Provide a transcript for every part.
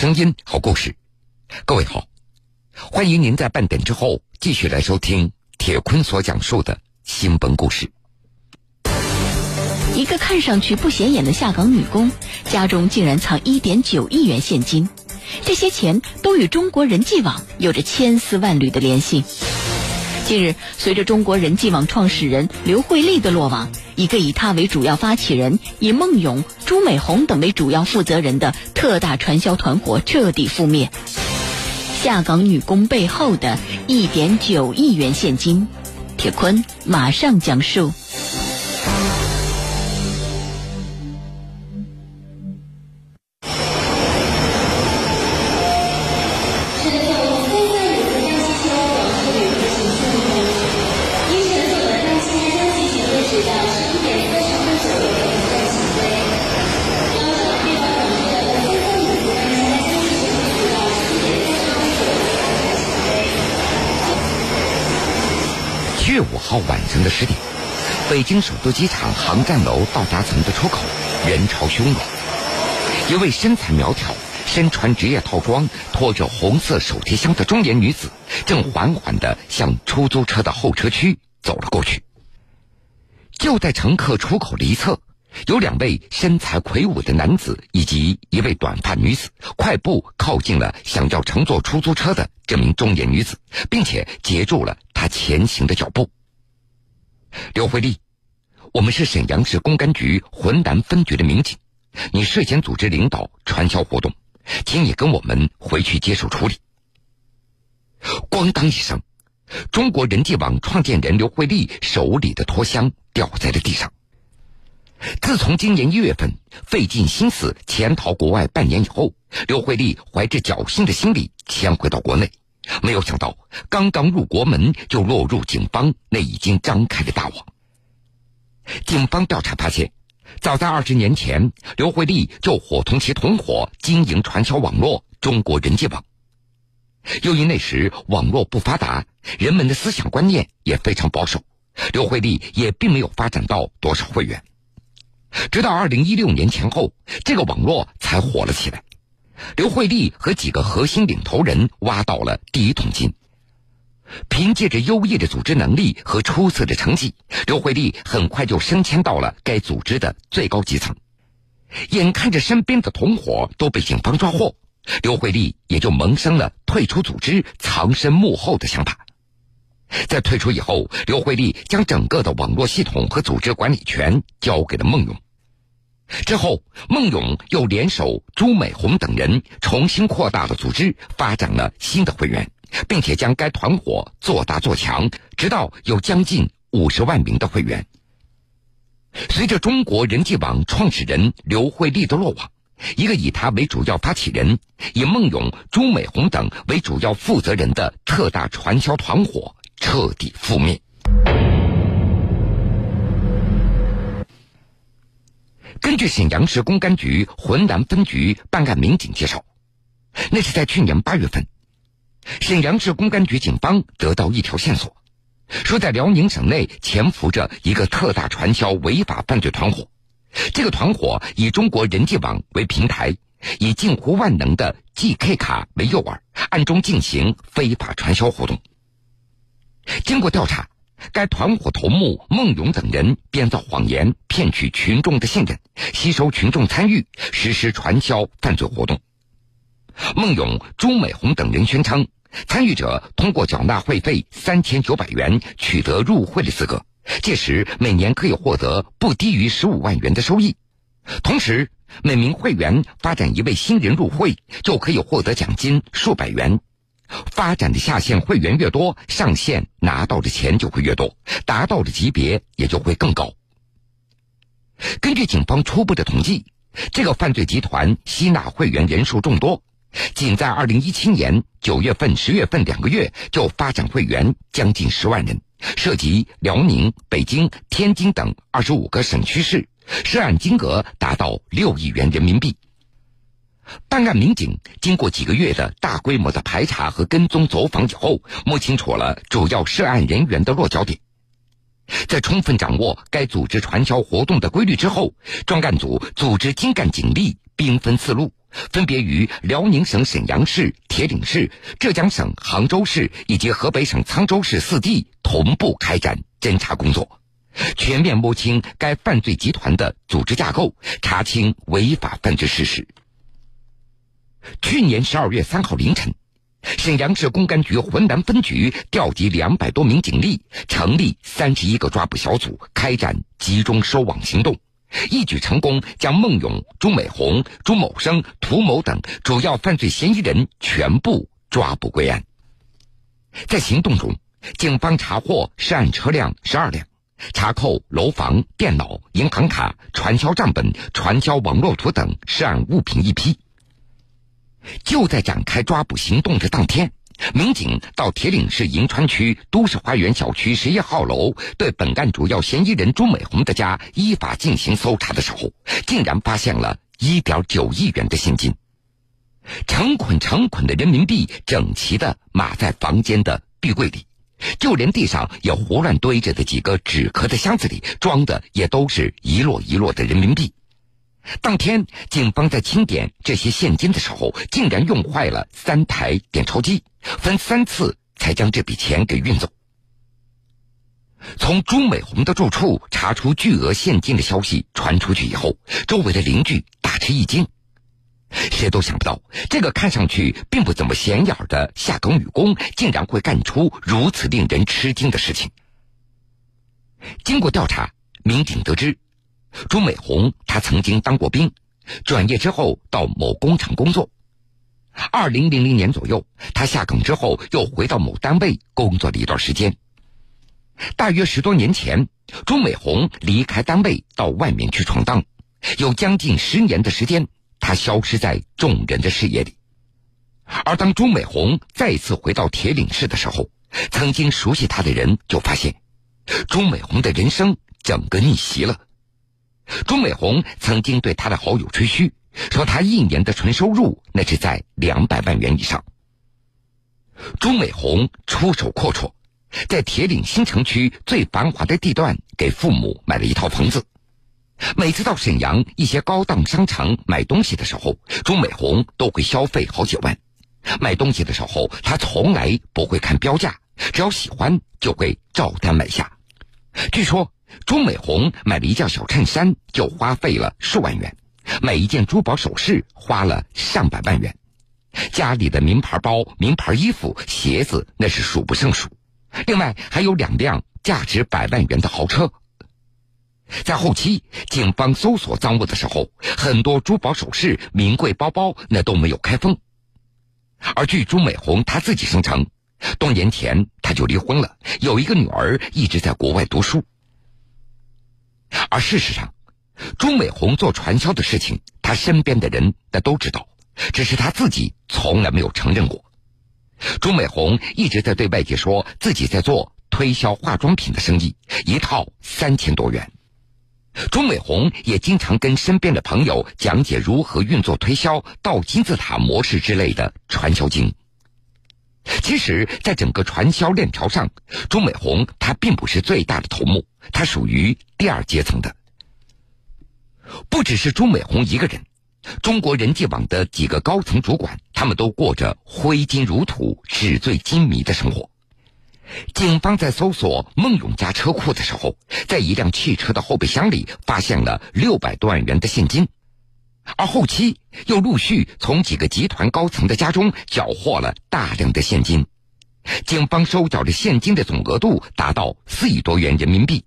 声音，好故事。各位好，欢迎您在半点之后继续来收听铁坤所讲述的新闻故事。一个看上去不显眼的下岗女工，家中竟然藏一点九亿元现金，这些钱都与中国人际网有着千丝万缕的联系。近日，随着中国人际网创始人刘慧丽的落网，一个以她为主要发起人、以孟勇、朱美红等为主要负责人的特大传销团伙彻底覆灭。下岗女工背后的一点九亿元现金，铁坤马上讲述。的十点，北京首都机场航站楼到达层的出口人潮汹涌。一位身材苗条、身穿职业套装、拖着红色手提箱的中年女子，正缓缓地向出租车的候车区走了过去。就在乘客出口的一侧，有两位身材魁梧的男子以及一位短发女子，快步靠近了想要乘坐出租车的这名中年女子，并且截住了她前行的脚步。刘慧丽，我们是沈阳市公安局浑南分局的民警，你涉嫌组织领导传销活动，请你跟我们回去接受处理。咣当一声，中国人际网创建人刘慧丽手里的拖箱掉在了地上。自从今年一月份费尽心思潜逃国外半年以后，刘慧丽怀着侥幸的心理潜回到国内，没有想到刚刚入国门就落入警方那已经张开的大网。警方调查发现，早在二十年前，刘慧丽就伙同其同伙经营传销网络“中国人际网”。由于那时网络不发达，人们的思想观念也非常保守，刘慧丽也并没有发展到多少会员。直到二零一六年前后，这个网络才火了起来。刘慧丽和几个核心领头人挖到了第一桶金。凭借着优异的组织能力和出色的成绩，刘慧丽很快就升迁到了该组织的最高基层。眼看着身边的同伙都被警方抓获，刘慧丽也就萌生了退出组织、藏身幕后的想法。在退出以后，刘慧丽将整个的网络系统和组织管理权交给了孟勇。之后，孟勇又联手朱美红等人重新扩大了组织，发展了新的会员，并且将该团伙做大做强，直到有将近五十万名的会员。随着中国人际网创始人刘慧丽的落网，一个以他为主要发起人、以孟勇、朱美红等为主要负责人的特大传销团伙。彻底覆灭。根据沈阳市公安局浑南分局办案民警介绍，那是在去年八月份，沈阳市公安局警方得到一条线索，说在辽宁省内潜伏着一个特大传销违法犯罪团伙。这个团伙以中国人际网为平台，以近乎万能的 GK 卡为诱饵，暗中进行非法传销活动。经过调查，该团伙头目孟勇等人编造谎言，骗取群众的信任，吸收群众参与，实施传销犯罪活动。孟勇、朱美红等人宣称，参与者通过缴纳会费三千九百元取得入会的资格，届时每年可以获得不低于十五万元的收益。同时，每名会员发展一位新人入会，就可以获得奖金数百元。发展的下线会员越多，上线拿到的钱就会越多，达到的级别也就会更高。根据警方初步的统计，这个犯罪集团吸纳会员人数众多，仅在二零一七年九月份、十月份两个月就发展会员将近十万人，涉及辽宁、北京、天津等二十五个省区市，涉案金额达到六亿元人民币。办案民警经过几个月的大规模的排查和跟踪走访以后，摸清楚了主要涉案人员的落脚点。在充分掌握该组织传销活动的规律之后，专案组组织精干警力，兵分四路，分别于辽宁省沈阳市、铁岭市、浙江省杭州市以及河北省沧州市四地同步开展侦查工作，全面摸清该犯罪集团的组织架构，查清违法犯罪事实。去年十二月三号凌晨。沈阳市公安局浑南分局调集两百多名警力，成立三十一个抓捕小组，开展集中收网行动，一举成功将孟勇、朱美红、朱某生、涂某等主要犯罪嫌疑人全部抓捕归案。在行动中，警方查获涉案车辆十二辆，查扣楼房、电脑、银行卡、传销账本、传销网络图等涉案物品一批。就在展开抓捕行动的当天，民警到铁岭市银川区都市花园小区十一号楼，对本案主要嫌疑人朱美红的家依法进行搜查的时候，竟然发现了一点九亿元的现金，成捆成捆的人民币整齐的码在房间的壁柜里，就连地上也胡乱堆着的几个纸壳的箱子里，装的也都是一摞一摞的人民币。当天，警方在清点这些现金的时候，竟然用坏了三台点钞机，分三次才将这笔钱给运走。从朱美红的住处查出巨额现金的消息传出去以后，周围的邻居大吃一惊，谁都想不到这个看上去并不怎么显眼的下岗女工，竟然会干出如此令人吃惊的事情。经过调查，民警得知。朱美红，她曾经当过兵，转业之后到某工厂工作。二零零零年左右，她下岗之后又回到某单位工作了一段时间。大约十多年前，朱美红离开单位到外面去闯荡，有将近十年的时间，她消失在众人的视野里。而当朱美红再次回到铁岭市的时候，曾经熟悉她的人就发现，朱美红的人生整个逆袭了。朱美红曾经对他的好友吹嘘，说他一年的纯收入那是在两百万元以上。朱美红出手阔绰，在铁岭新城区最繁华的地段给父母买了一套房子。每次到沈阳一些高档商场买东西的时候，朱美红都会消费好几万。买东西的时候，他从来不会看标价，只要喜欢就会照单买下。据说。朱美红买了一件小衬衫，就花费了数万元；买一件珠宝首饰花了上百万元；家里的名牌包、名牌衣服、鞋子那是数不胜数。另外还有两辆价值百万元的豪车。在后期，警方搜索赃物的时候，很多珠宝首饰、名贵包包那都没有开封。而据朱美红她自己声称，多年前她就离婚了，有一个女儿一直在国外读书。而事实上，朱美红做传销的事情，她身边的人那都知道，只是她自己从来没有承认过。朱美红一直在对外界说自己在做推销化妆品的生意，一套三千多元。朱美红也经常跟身边的朋友讲解如何运作推销、倒金字塔模式之类的传销经。其实，在整个传销链条上，朱美红她并不是最大的头目，他属于第二阶层的。不只是朱美红一个人，中国人际网的几个高层主管，他们都过着挥金如土、纸醉金迷的生活。警方在搜索孟勇家车库的时候，在一辆汽车的后备箱里发现了六百多万元的现金。而后期又陆续从几个集团高层的家中缴获了大量的现金，警方收缴的现金的总额度达到四亿多元人民币。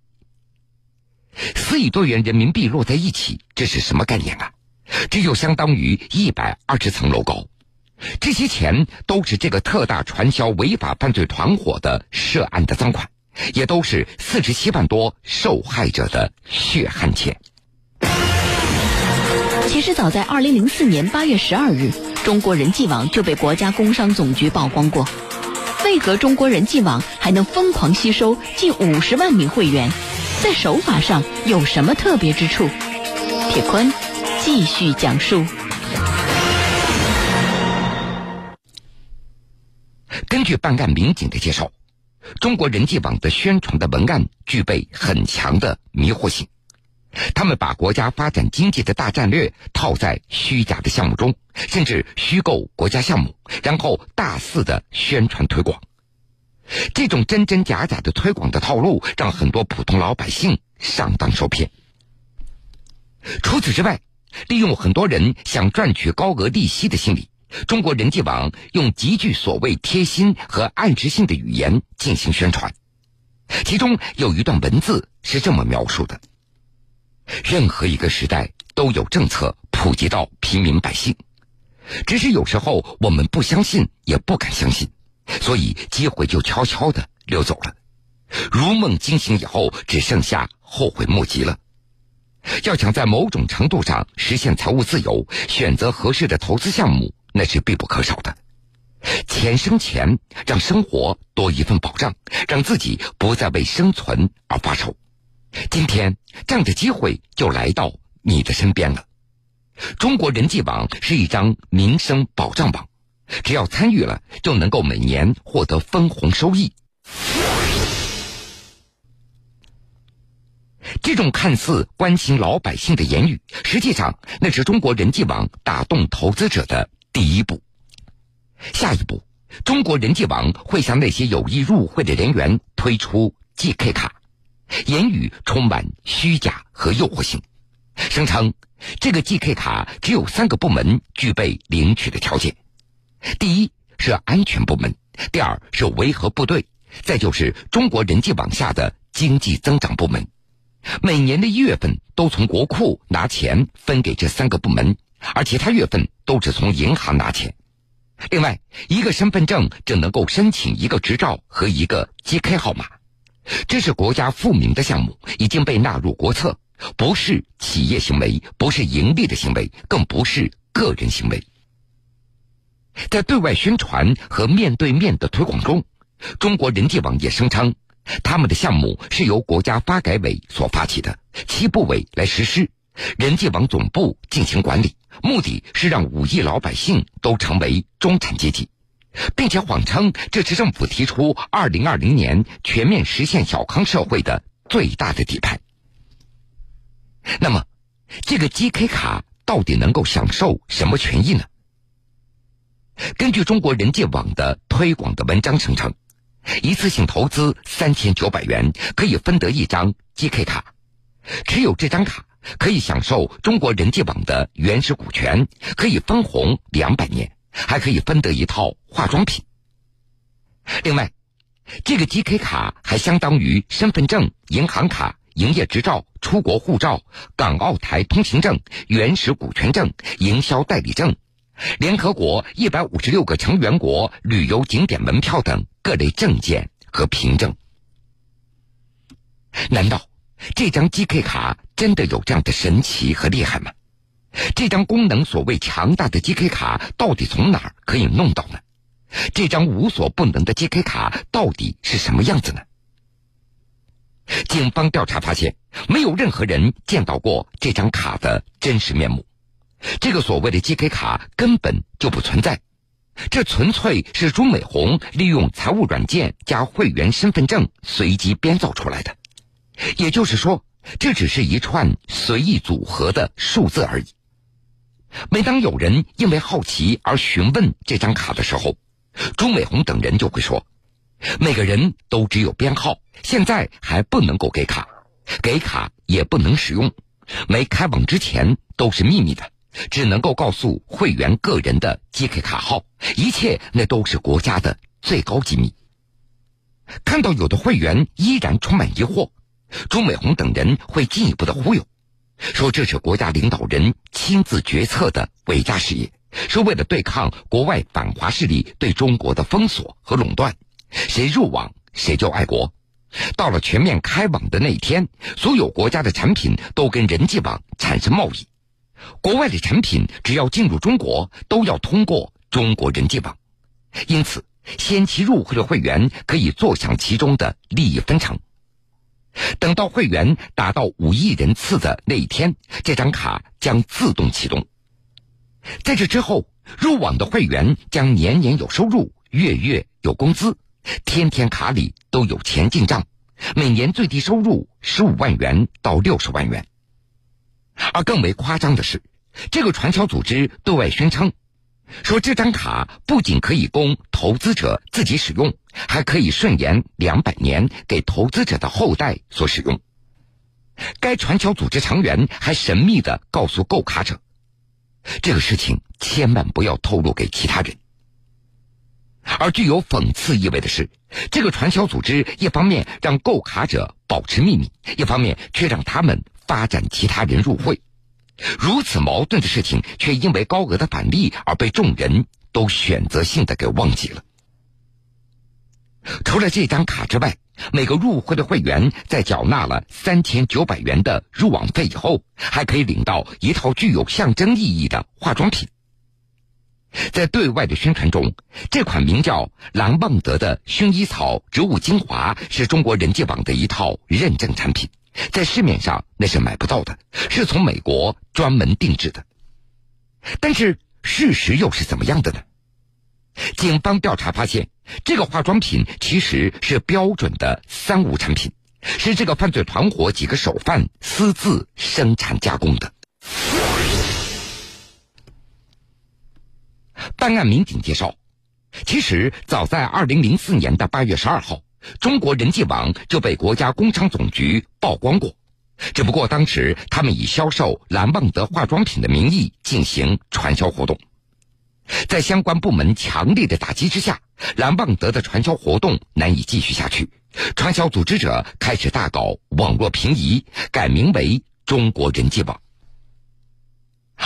四亿多元人民币摞在一起，这是什么概念啊？这就相当于一百二十层楼高。这些钱都是这个特大传销违法犯罪团伙的涉案的赃款，也都是四十七万多受害者的血汗钱。其实早在二零零四年八月十二日，中国人际网就被国家工商总局曝光过。为何中国人际网还能疯狂吸收近五十万名会员？在手法上有什么特别之处？铁坤继续讲述。根据办案民警的介绍，中国人际网的宣传的文案具备很强的迷惑性。他们把国家发展经济的大战略套在虚假的项目中，甚至虚构国家项目，然后大肆的宣传推广。这种真真假假的推广的套路，让很多普通老百姓上当受骗。除此之外，利用很多人想赚取高额利息的心理，中国人际网用极具所谓贴心和暗示性的语言进行宣传。其中有一段文字是这么描述的：任何一个时代都有政策普及到平民百姓，只是有时候我们不相信，也不敢相信，所以机会就悄悄的溜走了。如梦惊醒以后，只剩下后悔莫及了。要想在某种程度上实现财务自由，选择合适的投资项目，那是必不可少的。钱生钱，让生活多一份保障，让自己不再为生存而发愁。今天，这样的机会就来到你的身边了。中国人际网是一张民生保障网，只要参与了，就能够每年获得分红收益。这种看似关心老百姓的言语，实际上那是中国人际网打动投资者的第一步。下一步，中国人际网会向那些有意入会的人员推出 GK 卡，言语充满虚假和诱惑性，声称这个 GK 卡只有三个部门具备领取的条件：第一是安全部门，第二是维和部队，再就是中国人际网下的经济增长部门。每年的一月份都从国库拿钱分给这三个部门，而其他月份都只从银行拿钱。另外，一个身份证只能够申请一个执照和一个 GK 号码。这是国家富民的项目，已经被纳入国策，不是企业行为，不是盈利的行为，更不是个人行为。在对外宣传和面对面的推广中，中国人际网也声称。他们的项目是由国家发改委所发起的，七部委来实施，人际网总部进行管理，目的是让五亿老百姓都成为中产阶级，并且谎称这是政府提出二零二零年全面实现小康社会的最大的底牌。那么，这个 GK 卡到底能够享受什么权益呢？根据中国人际网的推广的文章声称。一次性投资三千九百元可以分得一张 GK 卡，持有这张卡可以享受中国人际网的原始股权，可以分红两百年，还可以分得一套化妆品。另外，这个 GK 卡还相当于身份证、银行卡、营业执照、出国护照、港澳台通行证、原始股权证、营销代理证。联合国一百五十六个成员国旅游景点门票等各类证件和凭证，难道这张 GK 卡真的有这样的神奇和厉害吗？这张功能所谓强大的 GK 卡到底从哪儿可以弄到呢？这张无所不能的 GK 卡到底是什么样子呢？警方调查发现，没有任何人见到过这张卡的真实面目。这个所谓的 GK 卡根本就不存在，这纯粹是朱美红利用财务软件加会员身份证随机编造出来的。也就是说，这只是一串随意组合的数字而已。每当有人因为好奇而询问这张卡的时候，朱美红等人就会说：“每个人都只有编号，现在还不能够给卡，给卡也不能使用，没开网之前都是秘密的。”只能够告诉会员个人的 GK 卡号，一切那都是国家的最高机密。看到有的会员依然充满疑惑，朱美红等人会进一步的忽悠，说这是国家领导人亲自决策的伟大事业，是为了对抗国外反华势力对中国的封锁和垄断，谁入网谁就爱国。到了全面开网的那一天，所有国家的产品都跟人际网产生贸易。国外的产品只要进入中国，都要通过中国人际网，因此先期入会的会员可以坐享其中的利益分成。等到会员达到五亿人次的那一天，这张卡将自动启动。在这之后，入网的会员将年年有收入，月月有工资，天天卡里都有钱进账，每年最低收入十五万元到六十万元。而更为夸张的是，这个传销组织对外宣称，说这张卡不仅可以供投资者自己使用，还可以顺延两百年给投资者的后代所使用。该传销组织成员还神秘的告诉购卡者，这个事情千万不要透露给其他人。而具有讽刺意味的是，这个传销组织一方面让购卡者保持秘密，一方面却让他们发展其他人入会。如此矛盾的事情，却因为高额的返利而被众人都选择性的给忘记了。除了这张卡之外，每个入会的会员在缴纳了三千九百元的入网费以后，还可以领到一套具有象征意义的化妆品。在对外的宣传中，这款名叫“蓝梦德”的薰衣草植物精华是中国人际网的一套认证产品，在市面上那是买不到的，是从美国专门定制的。但是事实又是怎么样的呢？警方调查发现，这个化妆品其实是标准的三无产品，是这个犯罪团伙几个首犯私自生产加工的。办案民警介绍，其实早在二零零四年的八月十二号，中国人际网就被国家工商总局曝光过，只不过当时他们以销售蓝旺德化妆品的名义进行传销活动。在相关部门强力的打击之下，蓝旺德的传销活动难以继续下去，传销组织者开始大搞网络平移，改名为中国人际网。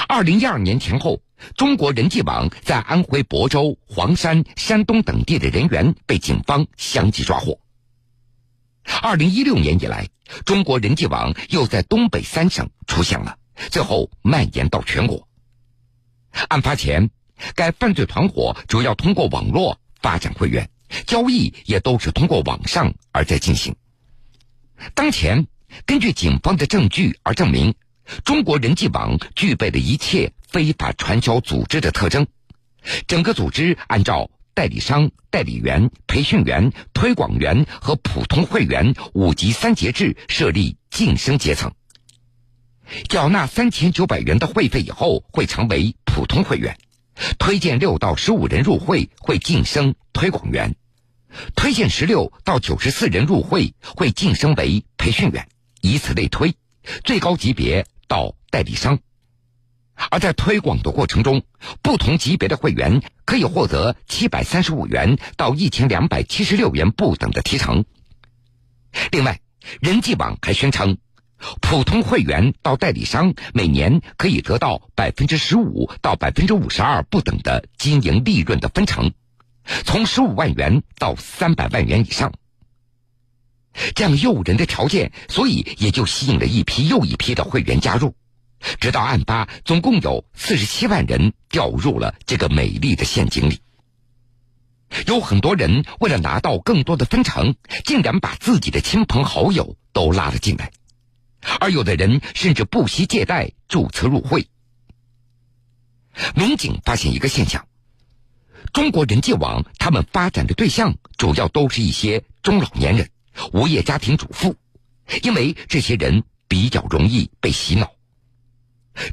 二零一二年前后，中国人际网在安徽亳州、黄山、山东等地的人员被警方相继抓获。二零一六年以来，中国人际网又在东北三省出现了，最后蔓延到全国。案发前。该犯罪团伙主要通过网络发展会员，交易也都是通过网上而在进行。当前，根据警方的证据而证明，中国人际网具备了一切非法传销组织的特征。整个组织按照代理商、代理员、培训员、推广员和普通会员五级三节制设立晋升阶层。缴纳三千九百元的会费以后，会成为普通会员。推荐六到十五人入会会晋升推广员，推荐十六到九十四人入会会晋升为培训员，以此类推，最高级别到代理商。而在推广的过程中，不同级别的会员可以获得七百三十五元到一千两百七十六元不等的提成。另外，人际网还宣称。普通会员到代理商每年可以得到百分之十五到百分之五十二不等的经营利润的分成，从十五万元到三百万元以上。这样诱人的条件，所以也就吸引了一批又一批的会员加入。直到案发，总共有四十七万人掉入了这个美丽的陷阱里。有很多人为了拿到更多的分成，竟然把自己的亲朋好友都拉了进来。而有的人甚至不惜借贷注册入会。民警发现一个现象：中国人际网他们发展的对象主要都是一些中老年人、无业家庭主妇，因为这些人比较容易被洗脑。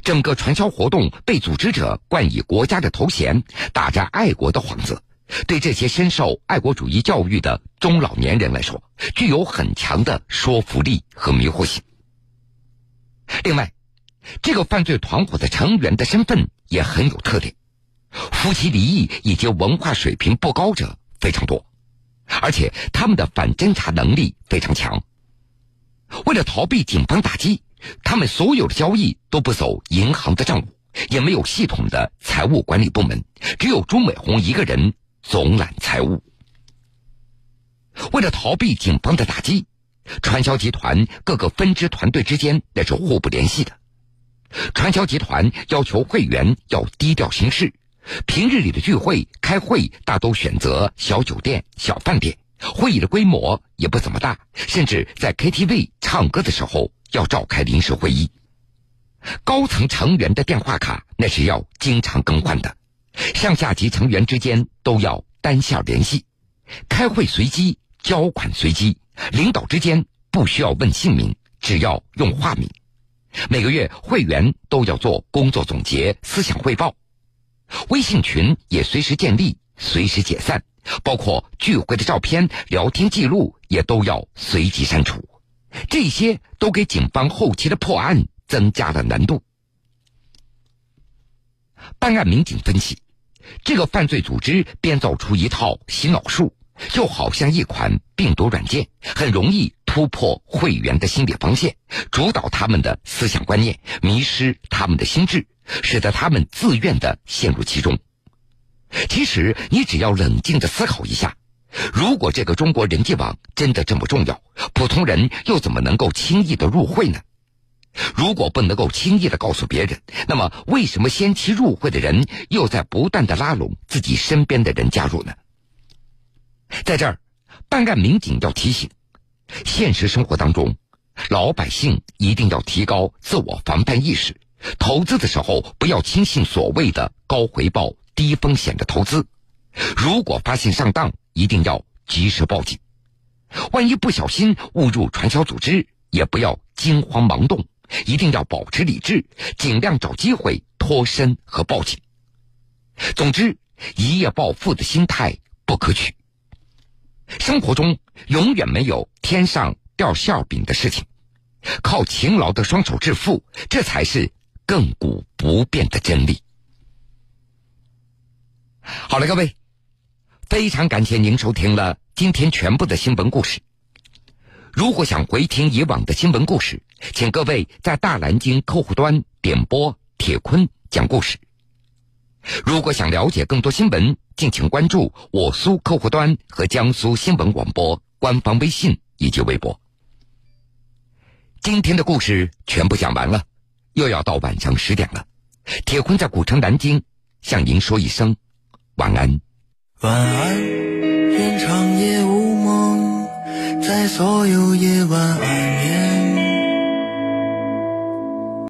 整个传销活动被组织者冠以国家的头衔，打着爱国的幌子，对这些深受爱国主义教育的中老年人来说，具有很强的说服力和迷惑性。另外，这个犯罪团伙的成员的身份也很有特点，夫妻离异以及文化水平不高者非常多，而且他们的反侦查能力非常强。为了逃避警方打击，他们所有的交易都不走银行的账务，也没有系统的财务管理部门，只有朱美红一个人总揽财务。为了逃避警方的打击。传销集团各个分支团队之间那是互不联系的。传销集团要求会员要低调行事，平日里的聚会、开会大都选择小酒店、小饭店，会议的规模也不怎么大，甚至在 KTV 唱歌的时候要召开临时会议。高层成员的电话卡那是要经常更换的，上下级成员之间都要单线联系，开会随机，交款随机。领导之间不需要问姓名，只要用化名。每个月会员都要做工作总结、思想汇报。微信群也随时建立、随时解散，包括聚会的照片、聊天记录也都要随即删除。这些都给警方后期的破案增加了难度。办案民警分析，这个犯罪组织编造出一套洗脑术，就好像一款病毒软件，很容易突破会员的心理防线，主导他们的思想观念，迷失他们的心智。使得他们自愿的陷入其中。其实，你只要冷静的思考一下，如果这个中国人际网真的这么重要，普通人又怎么能够轻易的入会呢？如果不能够轻易的告诉别人，那么为什么先期入会的人又在不断的拉拢自己身边的人加入呢？在这儿，办案民警要提醒：现实生活当中，老百姓一定要提高自我防范意识。投资的时候，不要轻信所谓的高回报、低风险的投资。如果发现上当，一定要及时报警。万一不小心误入传销组织，也不要惊慌忙动，一定要保持理智，尽量找机会脱身和报警。总之，一夜暴富的心态不可取。生活中永远没有天上掉馅饼的事情，靠勤劳的双手致富，这才是。亘古不变的真理。好了，各位，非常感谢您收听了今天全部的新闻故事。如果想回听以往的新闻故事，请各位在大南京客户端点播铁坤讲故事。如果想了解更多新闻，敬请关注我苏客户端和江苏新闻广播官方微信以及微博。今天的故事全部讲完了。又要到晚上十点了，铁坤在古城南京向您说一声晚安。晚安，愿长夜无梦，在所有夜晚安。